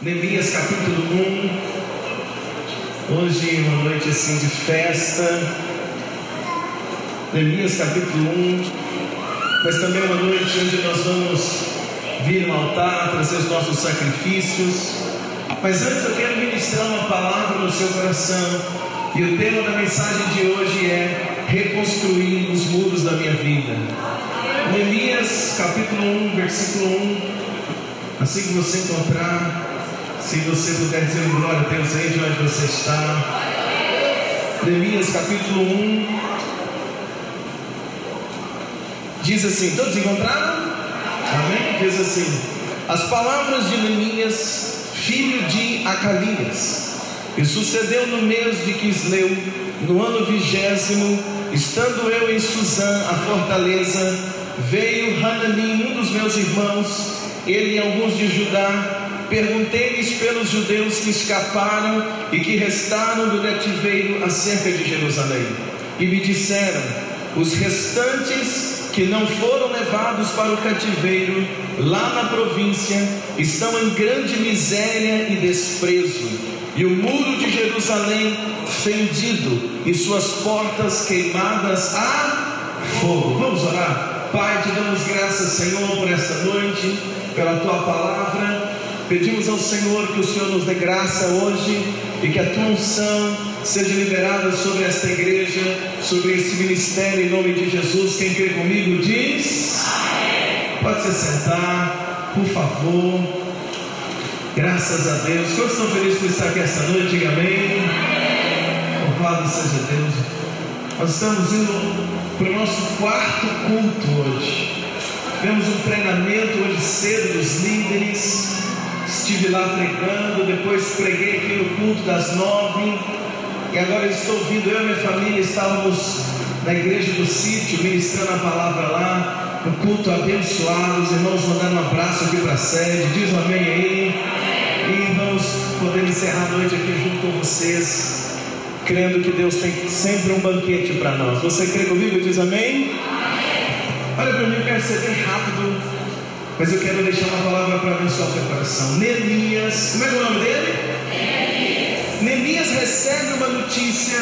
Neemias capítulo 1. Hoje é uma noite assim de festa. Neemias capítulo 1. Mas também uma noite onde nós vamos vir no altar, trazer os nossos sacrifícios. Mas antes eu quero ministrar uma palavra no seu coração. E o tema da mensagem de hoje é reconstruir os muros da minha vida. Neemias capítulo 1, versículo 1. Assim que você encontrar, se você puder dizer glória a Deus aí de onde você está. Neemias capítulo 1. Diz assim: Todos encontraram? Amém? Diz assim: As palavras de Neemias, filho de Acalias. E sucedeu no mês de Quisleu, no ano vigésimo, estando eu em Suzã, a fortaleza, veio Hanani, um dos meus irmãos, ele e alguns de Judá, Perguntei-lhes pelos judeus que escaparam e que restaram do cativeiro acerca de Jerusalém. E me disseram: os restantes que não foram levados para o cativeiro lá na província estão em grande miséria e desprezo, e o muro de Jerusalém fendido e suas portas queimadas a fogo. Vamos orar? Pai, te damos graças, Senhor, por esta noite, pela tua palavra. Pedimos ao Senhor que o Senhor nos dê graça hoje e que a tua unção seja liberada sobre esta igreja, sobre esse ministério em nome de Jesus. Quem crê comigo diz: Amém. Pode se sentar, por favor. Graças a Deus. Quantos estão felizes por estar aqui esta noite? Diga amém. Louvado seja Deus. Nós estamos indo para o nosso quarto culto hoje. Tivemos um treinamento hoje cedo dos líderes estive lá pregando, depois preguei aqui no culto das nove, e agora estou vindo, eu e minha família estávamos na igreja do sítio, ministrando a palavra lá, no culto abençoado, os irmãos mandando um abraço aqui para a sede, diz um amém aí, e vamos poder encerrar a noite aqui junto com vocês, crendo que Deus tem sempre um banquete para nós. Você crê comigo? Diz amém? Olha para mim, eu quero ser bem rápido. Mas eu quero deixar uma palavra para abençoar o teu coração. Neemias, como é, é o nome dele? Neemias. Neemias recebe uma notícia,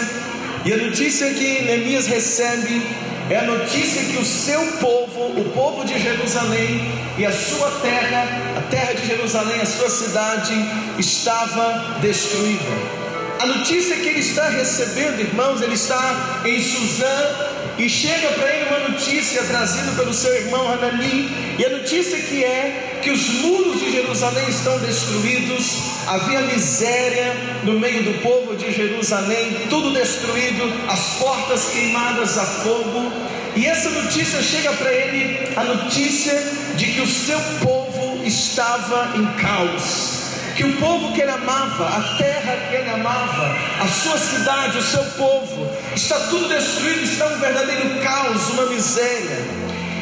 e a notícia que Neemias recebe é a notícia que o seu povo, o povo de Jerusalém e a sua terra, a terra de Jerusalém, a sua cidade, estava destruída. A notícia que ele está recebendo, irmãos, ele está em Suzã, e chega para ele uma notícia trazida pelo seu irmão Hanani, e a notícia que é que os muros de Jerusalém estão destruídos, havia miséria no meio do povo de Jerusalém, tudo destruído, as portas queimadas a fogo, e essa notícia chega para ele a notícia de que o seu povo estava em caos que o povo que ele amava, a terra que ele amava, a sua cidade, o seu povo, está tudo destruído, está um verdadeiro caos, uma miséria.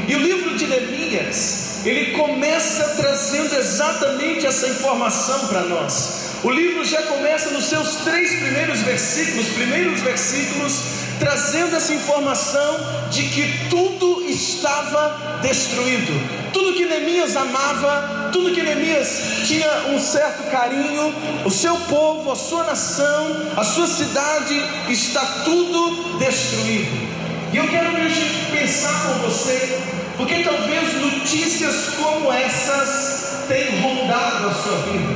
E o livro de Neemias, ele começa trazendo exatamente essa informação para nós. O livro já começa nos seus três primeiros versículos, primeiros versículos, trazendo essa informação de que tudo estava destruído. Tudo que Neemias amava, tudo que Neemias tinha um certo carinho, o seu povo, a sua nação, a sua cidade, está tudo destruído. E eu quero hoje pensar com você, porque talvez notícias como essas tenham rondado a sua vida.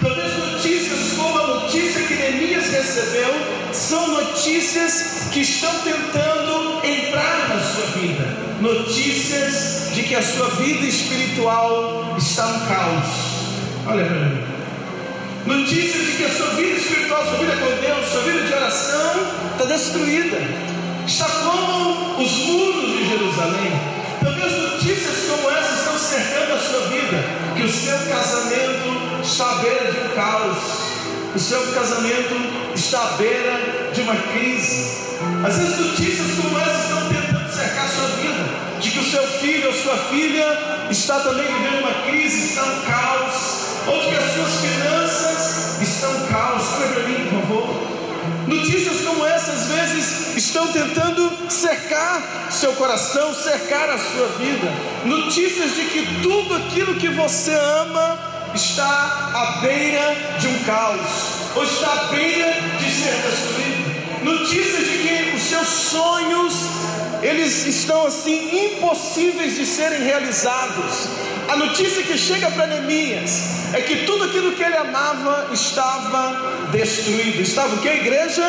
Talvez notícias como a notícia que Neemias recebeu são notícias que estão tentando entrar na sua vida. Notícias de que a sua vida espiritual está um caos. Olha para mim. Notícias de que a sua vida espiritual, sua vida com Deus, sua vida de oração está destruída. Está como os muros de Jerusalém. Talvez notícias como essas estão cercando a sua vida. Que o seu casamento está à beira de um caos. O seu casamento está à beira uma crise. Às vezes notícias como essas estão tentando cercar a sua vida. De que o seu filho ou sua filha está também vivendo uma crise, está um caos. Ou que as suas finanças estão um caos. Olha para mim, por favor. Notícias como essas, às vezes, estão tentando cercar seu coração, cercar a sua vida. Notícias de que tudo aquilo que você ama está à beira de um caos, ou está à beira de ser destruído. Notícias de que os seus sonhos eles estão assim impossíveis de serem realizados. A notícia que chega para Neemias é que tudo aquilo que ele amava estava destruído. Estava o que? A igreja?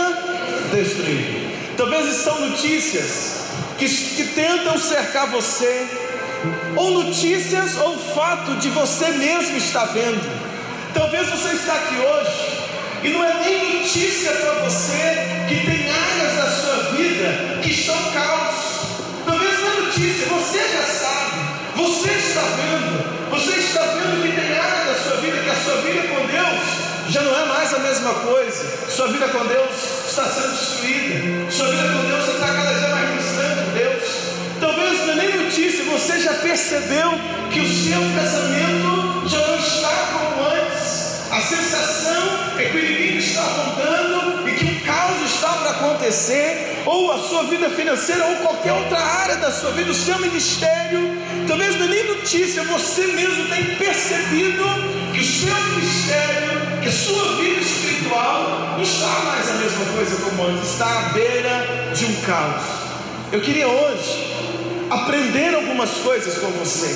Destruído. Talvez são notícias que, que tentam cercar você, ou notícias ou fato de você mesmo estar vendo. Talvez você está aqui hoje e não é nem notícia para você que tem áreas da sua vida que estão caos. Talvez não é notícia, você já sabe, você está vendo, você está vendo que tem áreas da sua vida que a sua vida com Deus já não é mais a mesma coisa. Sua vida com Deus está sendo destruída. Sua vida com Deus está cada dia mais distante de Deus. Talvez não é nem notícia, você já percebeu que o seu casamento já não está como antes. A sensação que o inimigo está rondando e que um caos está para acontecer, ou a sua vida financeira, ou qualquer outra área da sua vida, o seu ministério. Talvez não é nem notícia, você mesmo tem percebido que o seu ministério, que a sua vida espiritual não está mais a mesma coisa como antes, está à beira de um caos. Eu queria hoje aprender algumas coisas com você,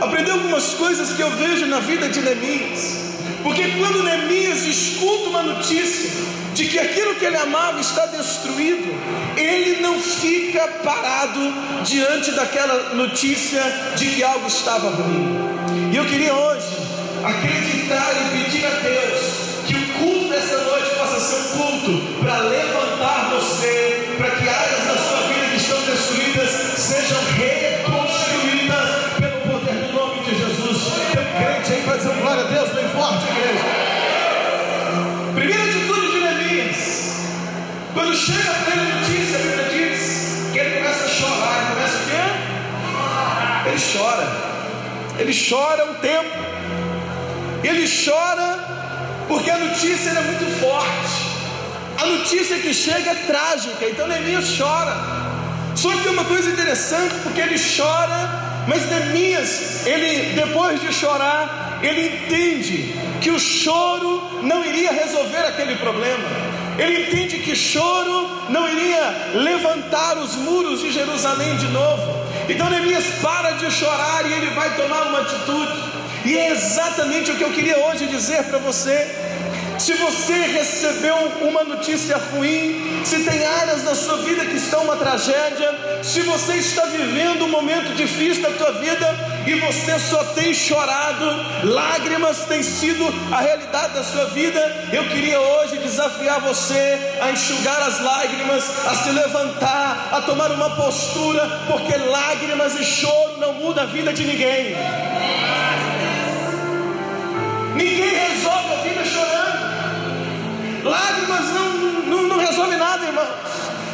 aprender algumas coisas que eu vejo na vida de Neemias. Porque quando Neemias escuta uma notícia de que aquilo que ele amava está destruído, ele não fica parado diante daquela notícia de que algo estava ruim. E eu queria hoje acreditar e pedir a Deus que o culto dessa noite possa ser um culto para levantar chora. Ele chora um tempo. Ele chora porque a notícia é muito forte. A notícia que chega é trágica, então Neemias chora. Só que tem uma coisa interessante, porque ele chora, mas Neemias, ele depois de chorar, ele entende que o choro não iria resolver aquele problema. Ele entende que choro não iria levantar os muros de Jerusalém de novo. Então Neemias para de chorar e ele vai tomar uma atitude. E é exatamente o que eu queria hoje dizer para você. Se você recebeu uma notícia ruim, se tem áreas da sua vida que estão uma tragédia, se você está vivendo um momento difícil da tua vida e você só tem chorado, lágrimas têm sido a realidade da sua vida, eu queria hoje desafiar você a enxugar as lágrimas, a se levantar, a tomar uma postura, porque lágrimas e choro não muda a vida de ninguém. Ninguém resolve a vida chorando. Lágrimas não, não, não resolve nada, irmãos.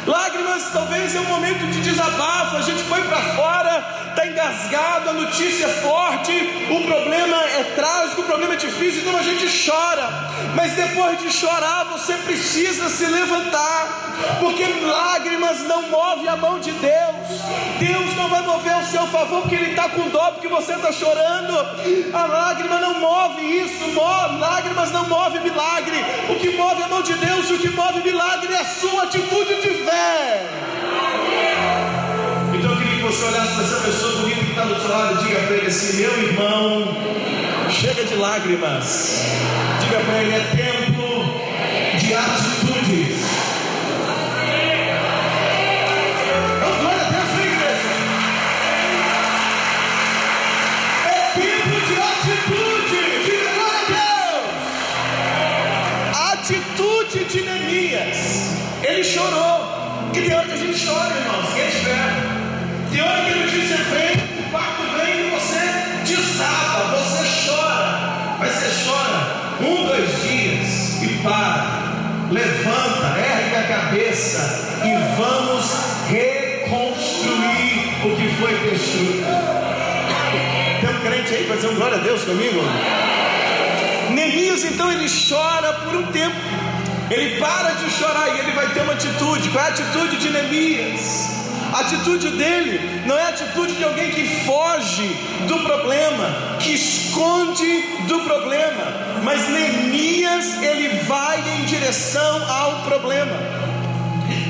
Lágrimas talvez é um momento de desabafo, a gente põe para fora, está engasgado, a notícia é forte, o problema é trágico, o problema é difícil, então a gente chora. Mas depois de chorar, você precisa se levantar, porque lágrimas não movem a mão de Deus. Deus não vai mover ao seu favor porque Ele está com dó, porque você está chorando. A lágrima não move isso, move, lágrimas não move milagre. O que move a mão de Deus, o que move milagre é a sua atitude de fé. Então eu queria que você olhasse para essa pessoa bonita que está do seu lado e diga para ele assim: meu irmão, chega de lágrimas. Diga para ele: é tempo de atitudes. Tem hora que a gente chora, irmãos. Que diferente. Tem hora que a notícia vem, o parto vem e você desaba, você chora. Mas você chora um, dois dias e para. Levanta, ergue a cabeça e vamos reconstruir o que foi destruído. Tem um crente aí um glória a Deus comigo? Neemias então ele chora por um tempo. Ele para de chorar e ele vai ter uma atitude. Qual é a atitude de Neemias? A atitude dele não é a atitude de alguém que foge do problema, que esconde do problema. Mas Neemias ele vai em direção ao problema.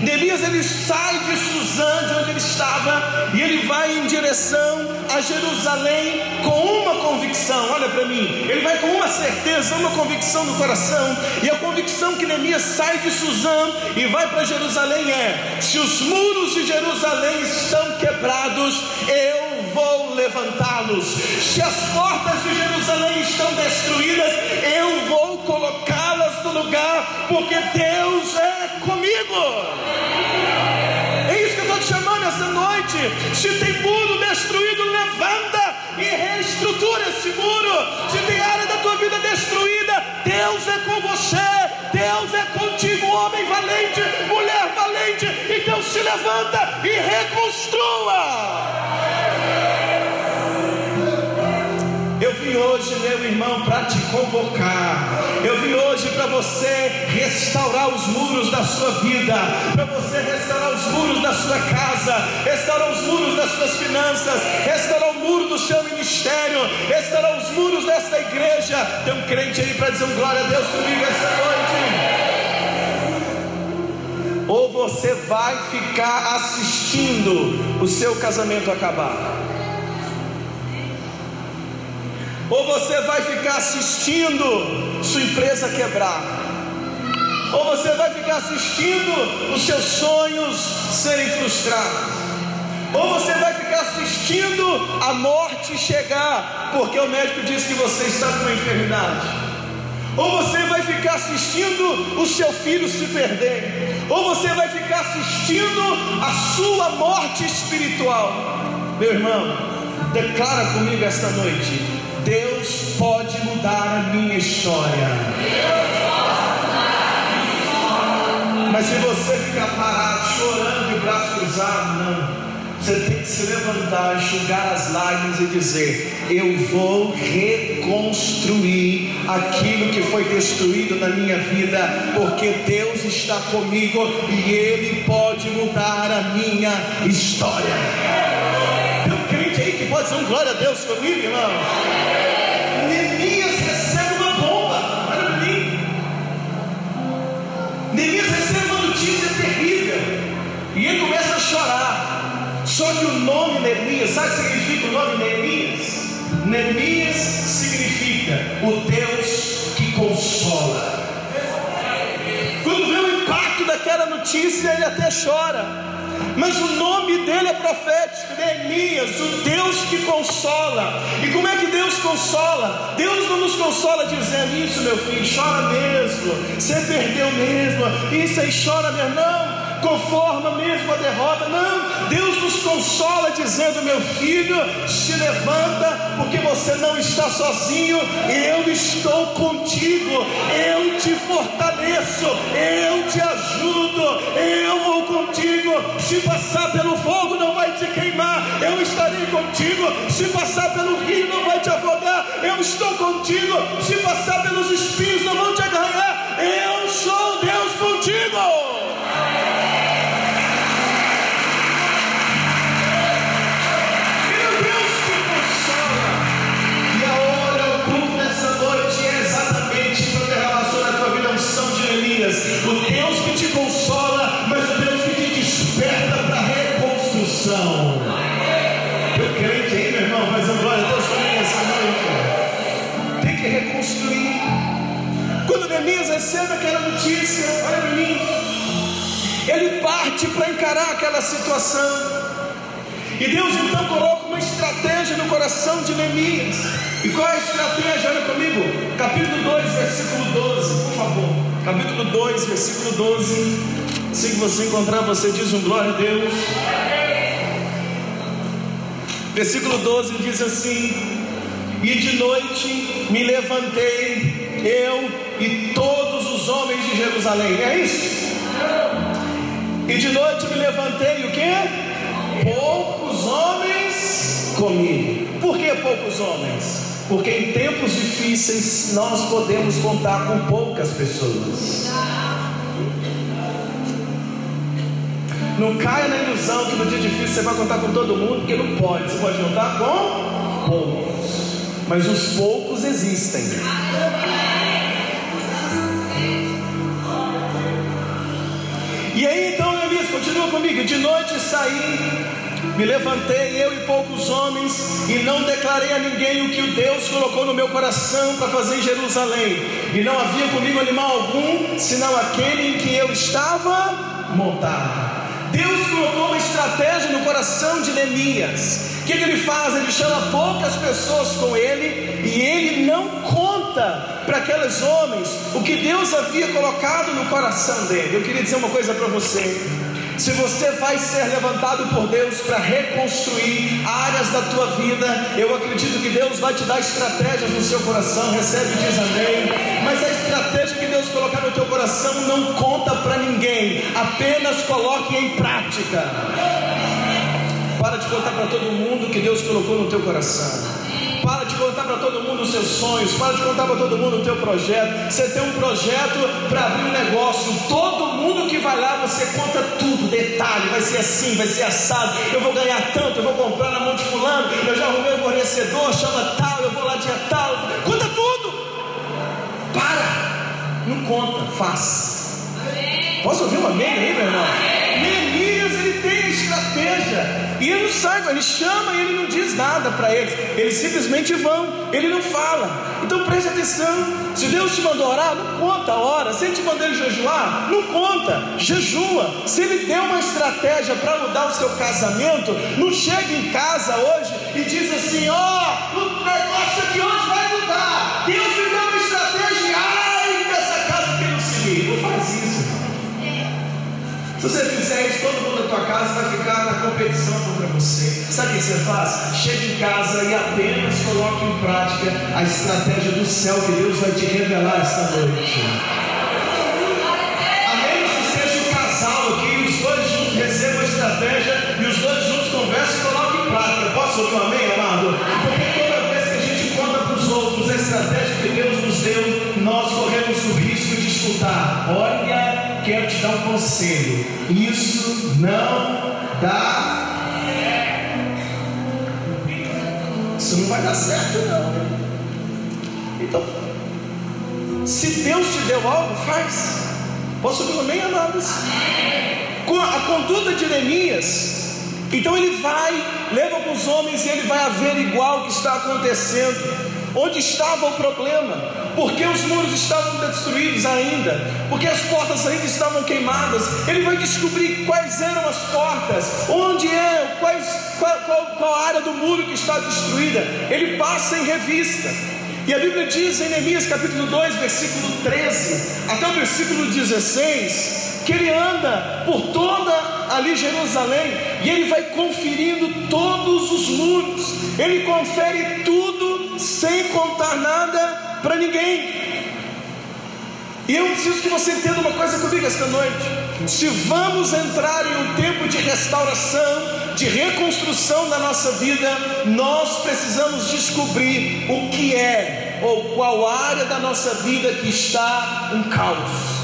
Neemias ele sai de Suzã, de onde ele estava, e ele vai em direção a Jerusalém com uma convicção. Olha para mim, ele vai com uma certeza, uma convicção no coração, e a convicção que Neemias sai de Suzã e vai para Jerusalém é: se os muros de Jerusalém estão quebrados, eu vou levantá-los. Se as portas de Jerusalém estão destruídas, eu vou colocá-las no lugar, porque Deus é comigo. É isso que eu estou te chamando essa noite. Se tem muro destruído, reestrutura esse muro. Se tem área da tua vida destruída, Deus é com você. Deus é contigo, homem valente, mulher valente. Então se levanta e reconstrua. Hoje, meu irmão, para te convocar. Eu vim hoje para você restaurar os muros da sua vida, para você restaurar os muros da sua casa, restaurar os muros das suas finanças, restaurar o muro do seu ministério, restaurar os muros desta igreja. Tem um crente aí para dizer um glória a Deus comigo esta noite. Ou você vai ficar assistindo o seu casamento acabar ou você vai ficar assistindo sua empresa quebrar, ou você vai ficar assistindo os seus sonhos serem frustrados, ou você vai ficar assistindo a morte chegar, porque o médico diz que você está com uma enfermidade, ou você vai ficar assistindo o seu filho se perder, ou você vai ficar assistindo a sua morte espiritual, meu irmão, declara comigo esta noite Deus pode mudar a minha história. Mas se você ficar parado, chorando de braço cruzado, não. Você tem que se levantar, enxugar as lágrimas e dizer: Eu vou reconstruir aquilo que foi destruído na minha vida, porque Deus está comigo e Ele pode mudar a minha história pode dizer um glória a Deus comigo, irmão? Neemias recebe uma notícia terrível. E ele começa a chorar. Só que o nome Neemias, sabe o que significa o nome Neemias? Neemias significa o Deus que consola. Quando vê o impacto daquela notícia, ele até chora mas o nome dele é profético, Neemias, o Deus que consola. E como é que Deus consola? Deus não nos consola dizendo isso, meu filho, chora mesmo, você perdeu mesmo, isso aí chora mesmo, não conforma mesmo a derrota. Não, Deus nos consola dizendo: meu filho, se levanta, porque você não está sozinho, eu estou contigo, eu te fortaleço, eu te ajudo, eu vou contigo. Se passar pelo fogo, não vai te queimar, eu estarei contigo. Se passar pelo rio, não vai te afogar, eu estou contigo. Se passar pelos espinhos, não vão te agarrar, eu sou Deus contigo. Neemias recebe aquela notícia, olha mim, ele parte para encarar aquela situação. E Deus então coloca uma estratégia no coração de Neemias. E qual é a estratégia? Olha comigo, capítulo 2, versículo 12, por favor. Capítulo 2, versículo 12. Assim que você encontrar, você diz um glória a Deus. Versículo 12 diz assim: E de noite me levantei, eu e todos os homens de Jerusalém. É isso? E de noite me levantei, o que? Poucos homens comigo. Por que poucos homens? Porque em tempos difíceis nós podemos contar com poucas pessoas. Não caia na ilusão que no dia difícil você vai contar com todo mundo, porque não pode. Você pode contar com poucos. Mas os poucos existem. Comigo. De noite saí, me levantei, eu e poucos homens, e não declarei a ninguém o que o Deus colocou no meu coração para fazer em Jerusalém. E não havia comigo animal algum, senão aquele em que eu estava montado. Deus colocou uma estratégia no coração de Neemias. O que, que, ele faz? Ele chama poucas pessoas com ele e ele não conta para aqueles homens o que Deus havia colocado no coração dele. Eu queria dizer uma coisa para você. Se você vai ser levantado por Deus para reconstruir áreas da tua vida, eu acredito que Deus vai te dar estratégias no seu coração. Recebe e diz amém. Mas a estratégia que Deus colocar no teu coração não conta para ninguém, apenas coloque em prática. Para de contar para todo mundo que Deus colocou no teu coração. Para de todo mundo os seus sonhos. Para de contar para todo mundo o teu projeto. Você tem um projeto para abrir um negócio. Todo mundo que vai lá, você conta tudo, detalhe. Vai ser assim, vai ser assado. Eu vou ganhar tanto, eu vou comprar na mão de fulano. Eu já arrumei um fornecedor, chama tal, eu vou lá dia tal. Conta tudo. Para. Não conta, faz. Posso ouvir uma amém aí, meu irmão? Estratégia. E ele não sai, ele chama e ele não diz nada para eles. Eles simplesmente vão, ele não fala. Então preste atenção. Se Deus te mandou orar, não conta a hora. Se ele te mandou jejuar, não conta, jejua. Se ele deu uma estratégia para mudar o seu casamento, não chega em casa hoje e diz assim: Ó, oh, o negócio aqui hoje vai mudar. Deus você fizer isso, todo mundo da tua casa vai ficar na competição contra você. Sabe o que você faz? Chega em casa e apenas coloque em prática a estratégia do céu que Deus vai te revelar esta noite. Amém? Que seja o casal aqui, os dois juntos recebam a estratégia e os dois juntos conversem e coloquem em prática. Posso ouvir um amém, amado? Porque toda vez que a gente conta para os outros a estratégia que Deus nos deu, nós corremos o risco de escutar. Olha quero te dar um conselho: isso não dá. Isso não vai dar certo, não. Então, se Deus te deu algo, faz. Posso ouvir amém, amados? Com a conduta de Neemias, então ele vai, leva para os homens e ele vai averiguar o que está acontecendo. Onde estava o problema? Porque os muros estavam destruídos ainda, porque as portas ainda estavam queimadas. Ele vai descobrir quais eram as portas, onde é, quais, qual, qual, qual área do muro que está destruída. Ele passa em revista. E a Bíblia diz em Neemias capítulo 2, versículo 13 até o versículo 16, que ele anda por toda ali Jerusalém e ele vai conferindo todos os muros, ele confere tudo sem contar nada para ninguém. E eu preciso que você entenda uma coisa comigo esta noite. Se vamos entrar em um tempo de restauração, de reconstrução da nossa vida, nós precisamos descobrir o que é ou qual área da nossa vida que está um caos.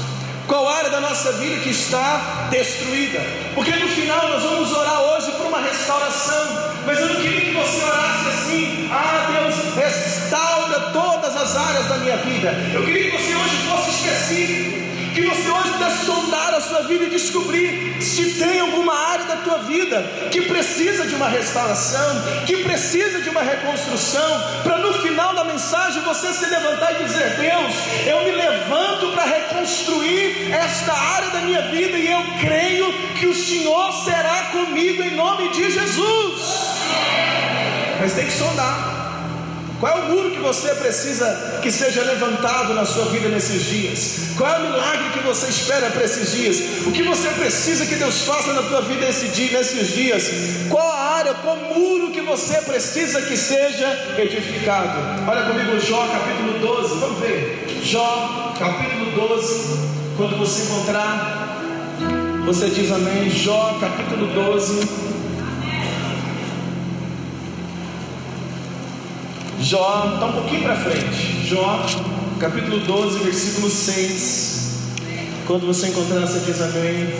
Qual área da nossa vida que está destruída? Porque no final nós vamos orar hoje restauração. Mas eu não queria que você orasse assim: Ah, Deus, restaura todas as áreas da minha vida. Eu queria que você hoje fosse específico. Que você hoje pudesse sondar a sua vida e descobrir se tem alguma área da tua vida que precisa de uma restauração, que precisa de uma reconstrução, para no final da mensagem você se levantar e dizer: Deus, eu me levanto para reconstruir esta área da minha vida e eu creio que o Senhor será comigo em nome de Jesus. Mas tem que sondar. Qual é o muro que você precisa que seja levantado na sua vida nesses dias? Qual é o milagre que você espera para esses dias? O que você precisa que Deus faça na tua vida nesse dia, nesses dias? Qual a área, qual muro que você precisa que seja edificado? Olha comigo Jó capítulo 12, vamos ver. Jó capítulo 12, quando você encontrar, você diz amém. Jó capítulo 12. Jó, está um pouquinho para frente. Jó, capítulo 12, versículo 6. Quando você encontrar, você diz amém.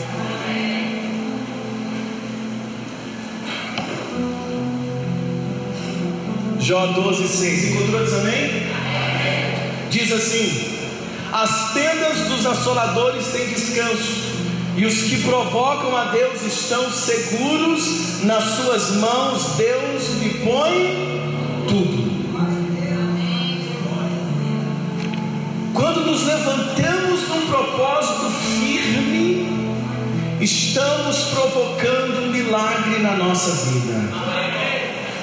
Jó 12, 6. Encontrou, diz amém? Diz assim: As tendas dos assoladores têm descanso, E os que provocam a Deus estão seguros, nas suas mãos Deus lhe põe tudo. Nos levantamos num propósito firme, estamos provocando um milagre na nossa vida.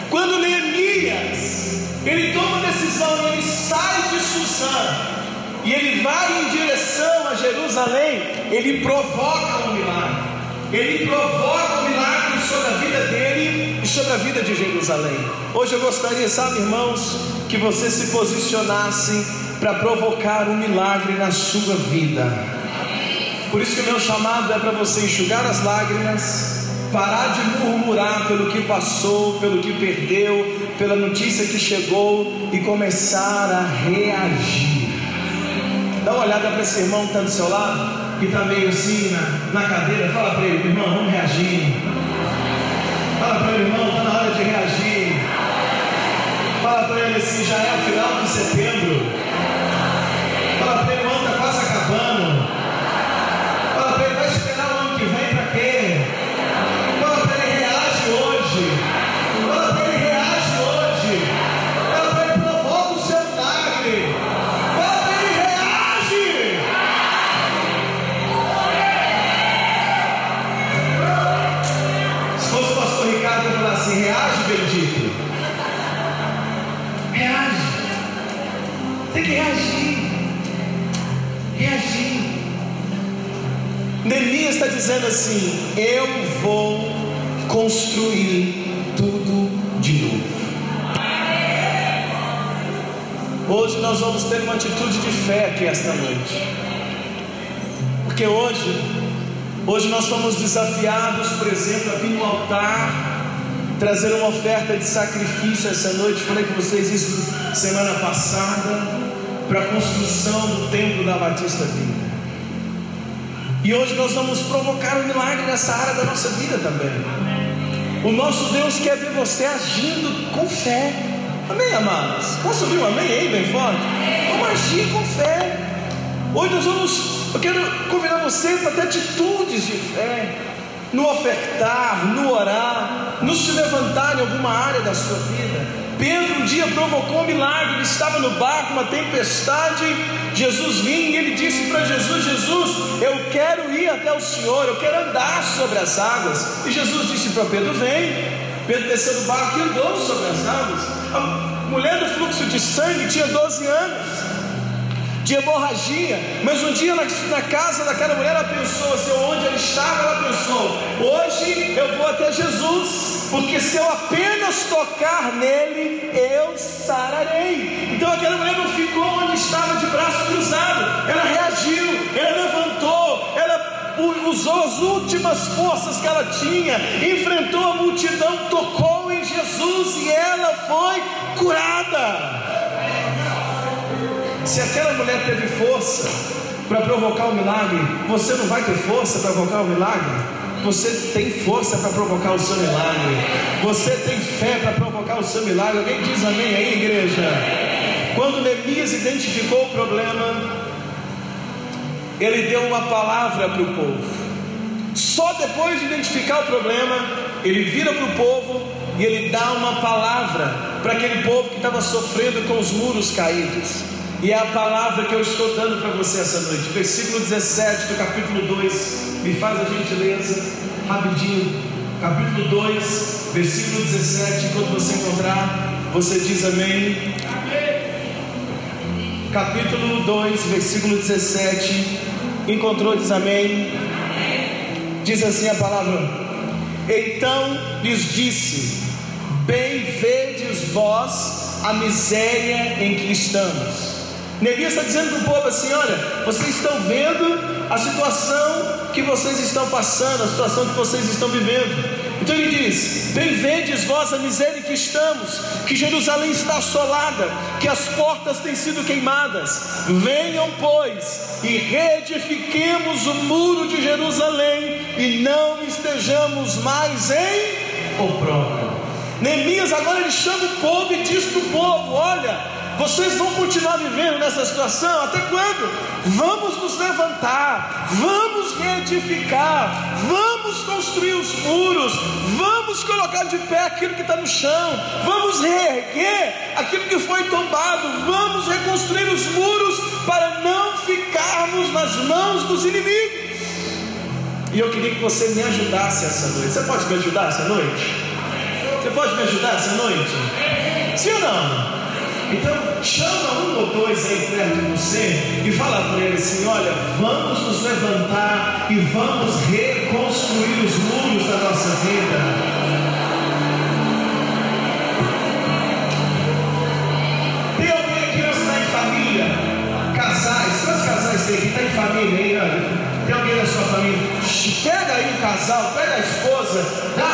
Quando Neemias, ele toma a decisão, ele sai de Suzã, e ele vai em direção a Jerusalém, ele provoca um milagre. Ele provoca um milagre sobre a vida dele e sobre a vida de Jerusalém. Hoje eu gostaria, sabe, irmãos, que você se posicionasse para provocar um milagre na sua vida. Por isso que o meu chamado é para você enxugar as lágrimas, parar de murmurar pelo que passou, pelo que perdeu, pela notícia que chegou e começar a reagir. Dá uma olhada para esse irmão que está do seu lado, que está meio assim na, na cadeira. Fala para ele, irmão, vamos reagir. Fala para ele, irmão, está na hora de reagir. Fala para ele assim, já é o final de setembro. Fala para ele, irmão, está quase acabando. Fala para vai esperar o ano que vem para quê? Fala para reage hoje. Fala para reage hoje. Fala provoca o seu milagre. Fala para reage. Se fosse o pastor Ricardo, eu falar assim: reage, bendito. Reage. Tem que reagir. Reagir. Neemias está dizendo assim: Eu vou construir tudo de novo. Hoje nós vamos ter uma atitude de fé aqui esta noite. Porque hoje, hoje nós somos desafiados, por exemplo, a vir no altar, trazer uma oferta de sacrifício essa noite. Falei com vocês isso semana passada, para a construção do templo da Batista Vida. E hoje nós vamos provocar um milagre nessa área da nossa vida também. O nosso Deus quer ver você agindo com fé. Amém, amados? Posso ouvir um amém aí, bem forte? Vamos agir com fé. Hoje nós vamos. Eu quero convidar você para ter atitudes de fé. No ofertar, no orar, no se levantar em alguma área da sua vida. Pedro um dia provocou um milagre, ele estava no barco, uma tempestade, Jesus vinha e ele disse para Jesus: Jesus, eu quero ir até o Senhor, eu quero andar sobre as águas. E Jesus disse para Pedro: Vem. Pedro desceu do barco e andou sobre as águas. A mulher do fluxo de sangue tinha 12 anos de hemorragia, mas um dia na, na, casa daquela mulher ela pensou assim, onde ela estava, ela pensou: hoje eu vou até Jesus, porque se eu apenas tocar nele, eu sararei. Então aquela mulher não ficou onde estava de braço cruzado, ela reagiu, ela levantou, ela usou as últimas forças que ela tinha, enfrentou a multidão, tocou em Jesus e ela foi curada. Se aquela mulher teve força para provocar o milagre, você não vai ter força para provocar o milagre? Você tem força para provocar o seu milagre. Você tem fé para provocar o seu milagre. Alguém diz amém aí, igreja? Quando Neemias identificou o problema, ele deu uma palavra para o povo. Só depois de identificar o problema, ele vira para o povo e ele dá uma palavra para aquele povo que estava sofrendo com os muros caídos. E é a palavra que eu estou dando para você essa noite. Versículo 17 do capítulo 2. Me faz a gentileza, rapidinho. Capítulo 2, versículo 17. Enquanto você encontrar, você diz amém. Capítulo 2, versículo 17. Encontrou, diz amém. Diz assim a palavra: Então lhes disse: Bem vedes vós a miséria em que estamos. Neemias está dizendo para o povo assim: olha, vocês estão vendo a situação que vocês estão passando, a situação que vocês estão vivendo. Então ele diz: Bem vedes vós a miséria que estamos, que Jerusalém está assolada, que as portas têm sido queimadas. Venham, pois, e reedifiquemos o muro de Jerusalém, e não estejamos mais em opróbrio. Neemias agora ele chama o povo e diz para o povo: Olha, vocês vão continuar vivendo nessa situação até quando? Vamos nos levantar, vamos reedificar, vamos construir os muros, vamos colocar de pé aquilo que está no chão, vamos reerguer aquilo que foi tombado, vamos reconstruir os muros para não ficarmos nas mãos dos inimigos. E eu queria que você me ajudasse essa noite. Você pode me ajudar essa noite? Você pode me ajudar essa noite? Sim ou não? Então, chama um ou dois aí perto de você e fala para ele assim: olha, vamos nos levantar e vamos reconstruir os muros da nossa vida. Tem alguém aqui que está em família? Casais, quantos casais tem aqui? Está em família aí. Tem alguém da sua família? Pega aí o casal, pega a esposa, dá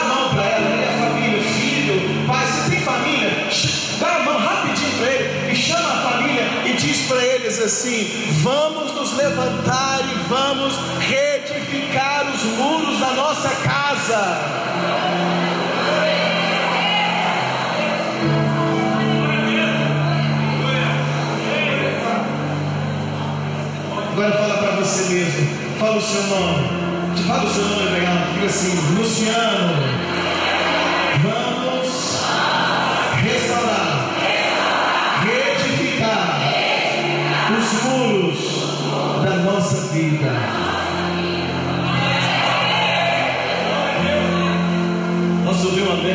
diz assim: vamos nos levantar e vamos reedificar os muros da nossa casa. Agora fala para você mesmo. Fala o seu nome. Fala o seu nome legal. Diga assim, Luciano.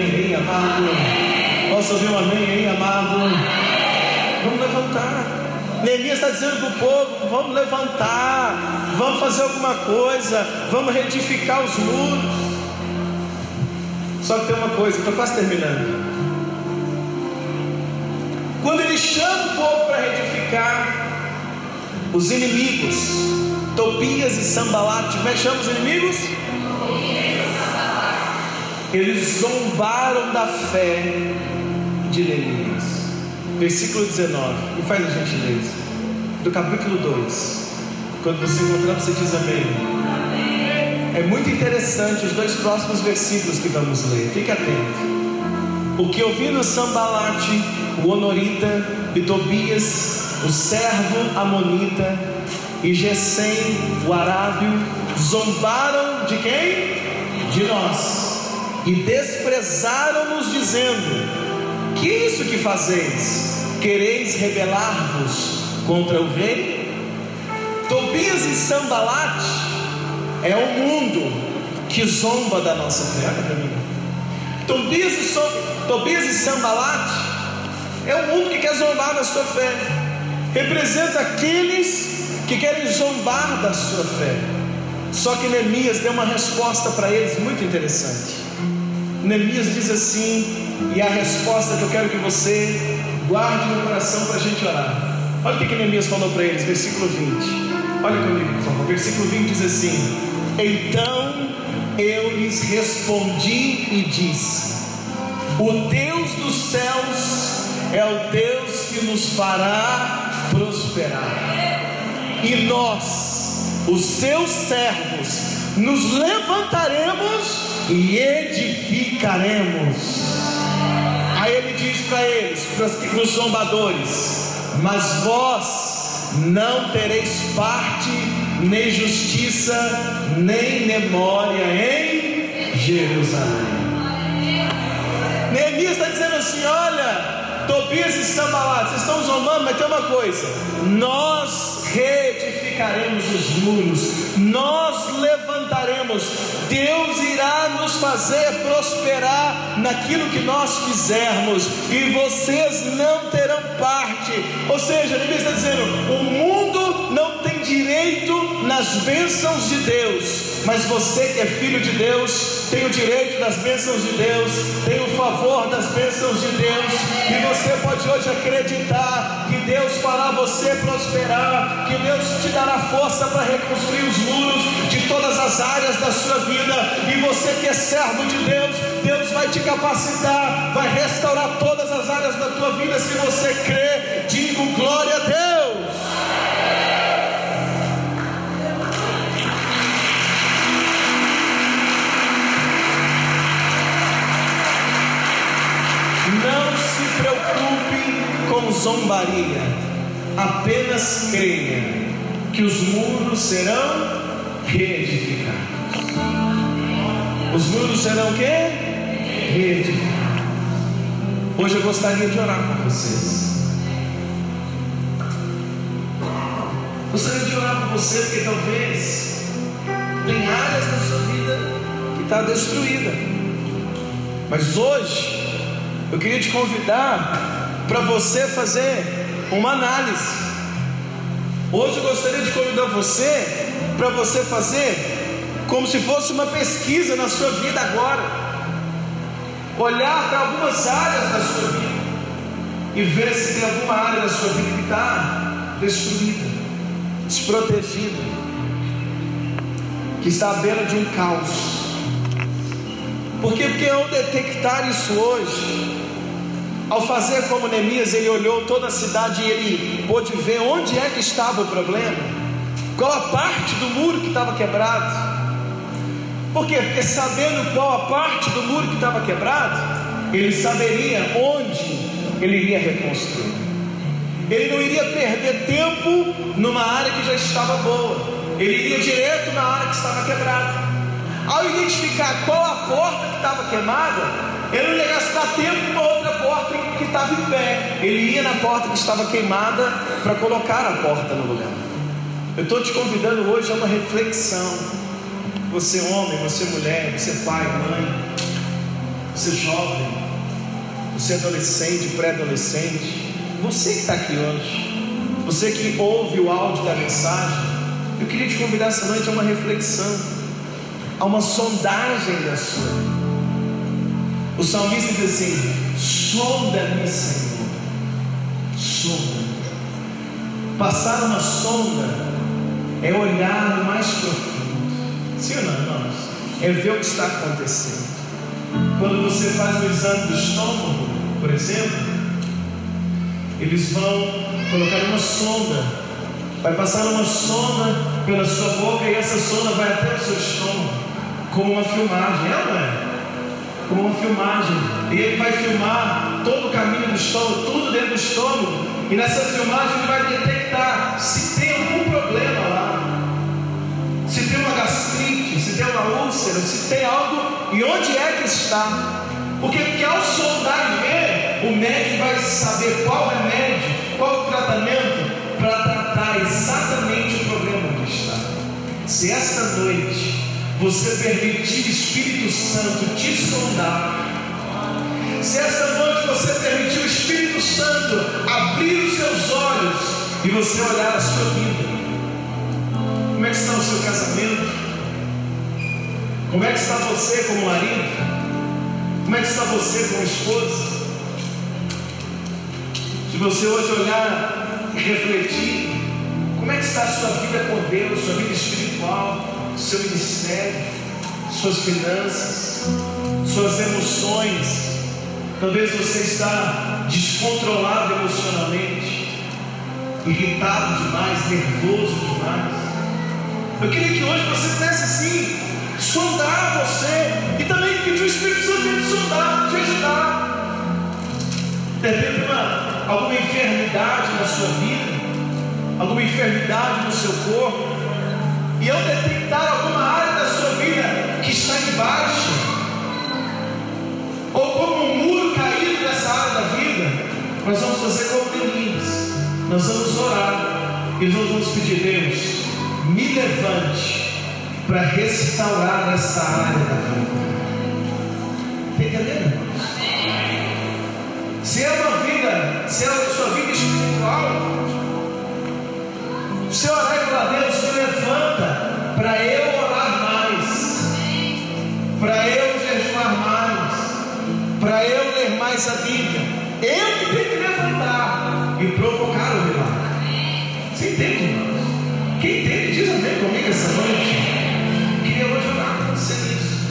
Amém amado? Posso ouvir um amém aí, amado? Vamos levantar. Neemias está dizendo para o povo: vamos levantar, vamos fazer alguma coisa, vamos reedificar os muros. Só que tem uma coisa, estou quase terminando. Quando ele chama o povo para reedificar, os inimigos, Tobias e Sambalat, como é que chama os inimigos? Eles zombaram da fé de Neemias versículo 19, e faz a gentileza, do capítulo 2. Quando você encontrar, você diz amém. É muito interessante os dois próximos versículos que vamos ler, fique atento. O que ouviram Sambalate, o Honorita, e Tobias, o servo Amonita, e Gesem, o Arábio, zombaram de quem? De nós, e desprezaram-nos, dizendo: Que é isso que fazeis? Quereis rebelar-vos contra o rei? Tobias e Sambalat é o mundo que zomba da nossa fé. Tobias e, so, Tobias e Sambalat é o mundo que quer zombar da sua fé. Representa aqueles que querem zombar da sua fé. Só que Neemias deu uma resposta para eles muito interessante. Neemias diz assim, e a resposta que eu quero que você Guarde no coração para a gente orar. Olha o que, que Neemias falou para eles, versículo 20. Olha comigo, por favor. Versículo 20 diz assim: Então eu lhes respondi e disse: O Deus dos céus é o Deus que nos fará prosperar. E nós, os seus servos, nos levantaremos e edificaremos. Aí ele diz para eles, para os zombadores: Mas vós não tereis parte, nem justiça, nem memória em Jerusalém. Neemias está dizendo assim: Olha, Tobias e Sambalat, vocês estão zombando, mas tem uma coisa: nós reedificaremos os muros, nós levantaremos, Deus irá nos fazer prosperar naquilo que nós fizermos, e vocês não terão parte. Ou seja, ele está dizendo: o mundo não tem direito nas bênçãos de Deus, mas você que é filho de Deus tem o direito das bênçãos de Deus, tem o favor das bênçãos de Deus, e você pode hoje acreditar que Deus fará você prosperar, que Deus te dará força para reconstruir os muros de todas as áreas da sua vida, e você que é servo de Deus, Deus vai te capacitar, vai restaurar todas as áreas da tua vida se você crê. Zombaria, apenas creia que os muros serão reedificados. Os muros serão o quê? Reedificados. Hoje eu gostaria de orar com vocês. Gostaria de orar por você porque talvez tem áreas da sua vida que está destruída. Mas hoje eu queria te convidar para você fazer uma análise. Hoje eu gostaria de convidar você para você fazer como se fosse uma pesquisa na sua vida agora. Olhar para algumas áreas da sua vida e ver se tem alguma área da sua vida que está destruída desprotegido, que está à beira de um caos. Por quê? Porque ao detectar isso hoje, ao fazer como Neemias, ele olhou toda a cidade e ele pôde ver onde é que estava o problema, qual a parte do muro que estava quebrado. Por quê? Porque sabendo qual a parte do muro que estava quebrado, ele saberia onde ele iria reconstruir. Ele não iria perder tempo numa área que já estava boa. Ele iria direto na área que estava quebrada. Ao identificar qual a porta que estava queimada, ele não ia gastar tempo na outra que estava em pé. Ele ia na porta que estava queimada para colocar a porta no lugar. Eu estou te convidando hoje a uma reflexão. Você homem, você mulher, você pai, mãe, você jovem, você adolescente, pré-adolescente, você que está aqui hoje, você que ouve o áudio da mensagem, eu queria te convidar essa noite a uma reflexão, a uma sondagem da sua vida. O salmista diz assim: sonda-me, Senhor, sonda. Passar uma sonda é olhar no mais profundo. Sim ou não, irmãos? É ver o que está acontecendo. Quando você faz o exame do estômago, por exemplo, eles vão colocar uma sonda, vai passar uma sonda pela sua boca e essa sonda vai até o seu estômago, como uma filmagem, é não é? Como uma filmagem, e ele vai filmar todo o caminho do estômago, tudo dentro do estômago, e nessa filmagem ele vai detectar se tem algum problema lá, se tem uma gastrite, se tem uma úlcera, se tem algo, e onde é que está. Porque, porque ao sondar e ver, o médico vai saber qual remédio, qual o tratamento para tratar exatamente o problema onde está. Se esta noite você permitir o Espírito Santo te sondar, se esta noite você permitir o Espírito Santo abrir os seus olhos e você olhar a sua vida, como é que está o seu casamento? Como é que está você como marido? Como é que está você como esposa? Se você hoje olhar e refletir, como é que está a sua vida com Deus, sua vida espiritual, seu ministério, suas finanças, suas emoções? Talvez você está descontrolado emocionalmente, irritado demais, nervoso demais. Eu queria que hoje você pudesse assim sondar você e também pedir o Espírito Santo te sondar, te ajudar. De repente, uma, alguma enfermidade na sua vida, alguma enfermidade no seu corpo, e eu detectar alguma área da sua vida que está embaixo, ou como um muro caído nessa área da vida, nós vamos fazer como Deus, nós vamos orar e nós vamos pedir, Deus, me levante para restaurar essa área da vida. Está entendendo? Se é uma vida, se é a sua vida espiritual, Eu que tenho que levantar e provocar o milagre. Você entende, irmãos? Quem entende, diz amém comigo essa noite queria hoje orar com você nisso.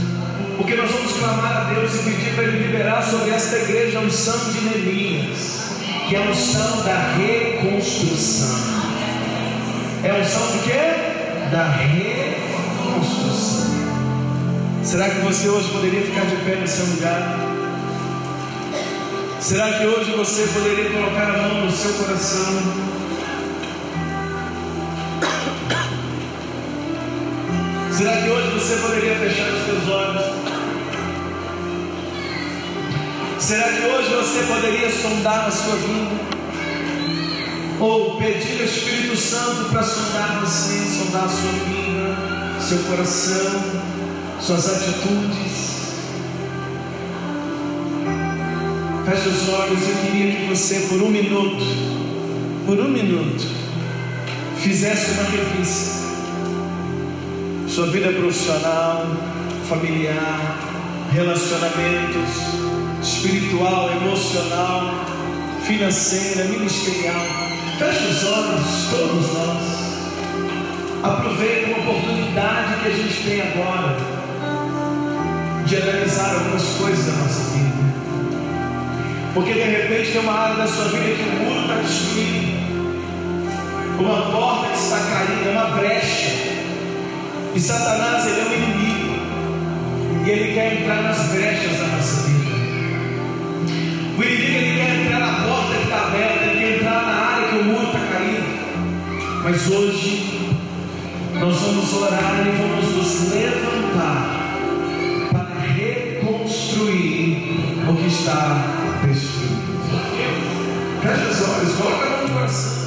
Porque nós vamos clamar a Deus e pedir para Ele liberar sobre esta igreja a unção de Neemias, que é a unção da reconstrução. É a unção de quê? Da reconstrução. Será que você hoje poderia ficar de pé no seu lugar? Será que hoje você poderia colocar a mão no seu coração? Será que hoje você poderia fechar os seus olhos? Será que hoje você poderia sondar a sua vida? Ou pedir ao Espírito Santo para sondar você, sondar a sua vida, seu coração, suas atitudes? Feche os olhos, eu queria que você, por um minuto, por um minuto, fizesse uma revista. Sua vida profissional, familiar, relacionamentos, espiritual, emocional, financeira, ministerial. Feche os olhos, todos nós. Aproveite uma oportunidade que a gente tem agora de analisar algumas coisas da nossa vida. Porque de repente tem uma área da sua vida que o muro está destruído, uma porta que está caindo, uma brecha. E Satanás ele é um inimigo. E ele quer entrar nas brechas da nossa vida. O inimigo ele quer entrar na porta que está aberta, ele quer entrar na área que o muro está caído. Mas hoje nós vamos orar e vamos nos levantar us.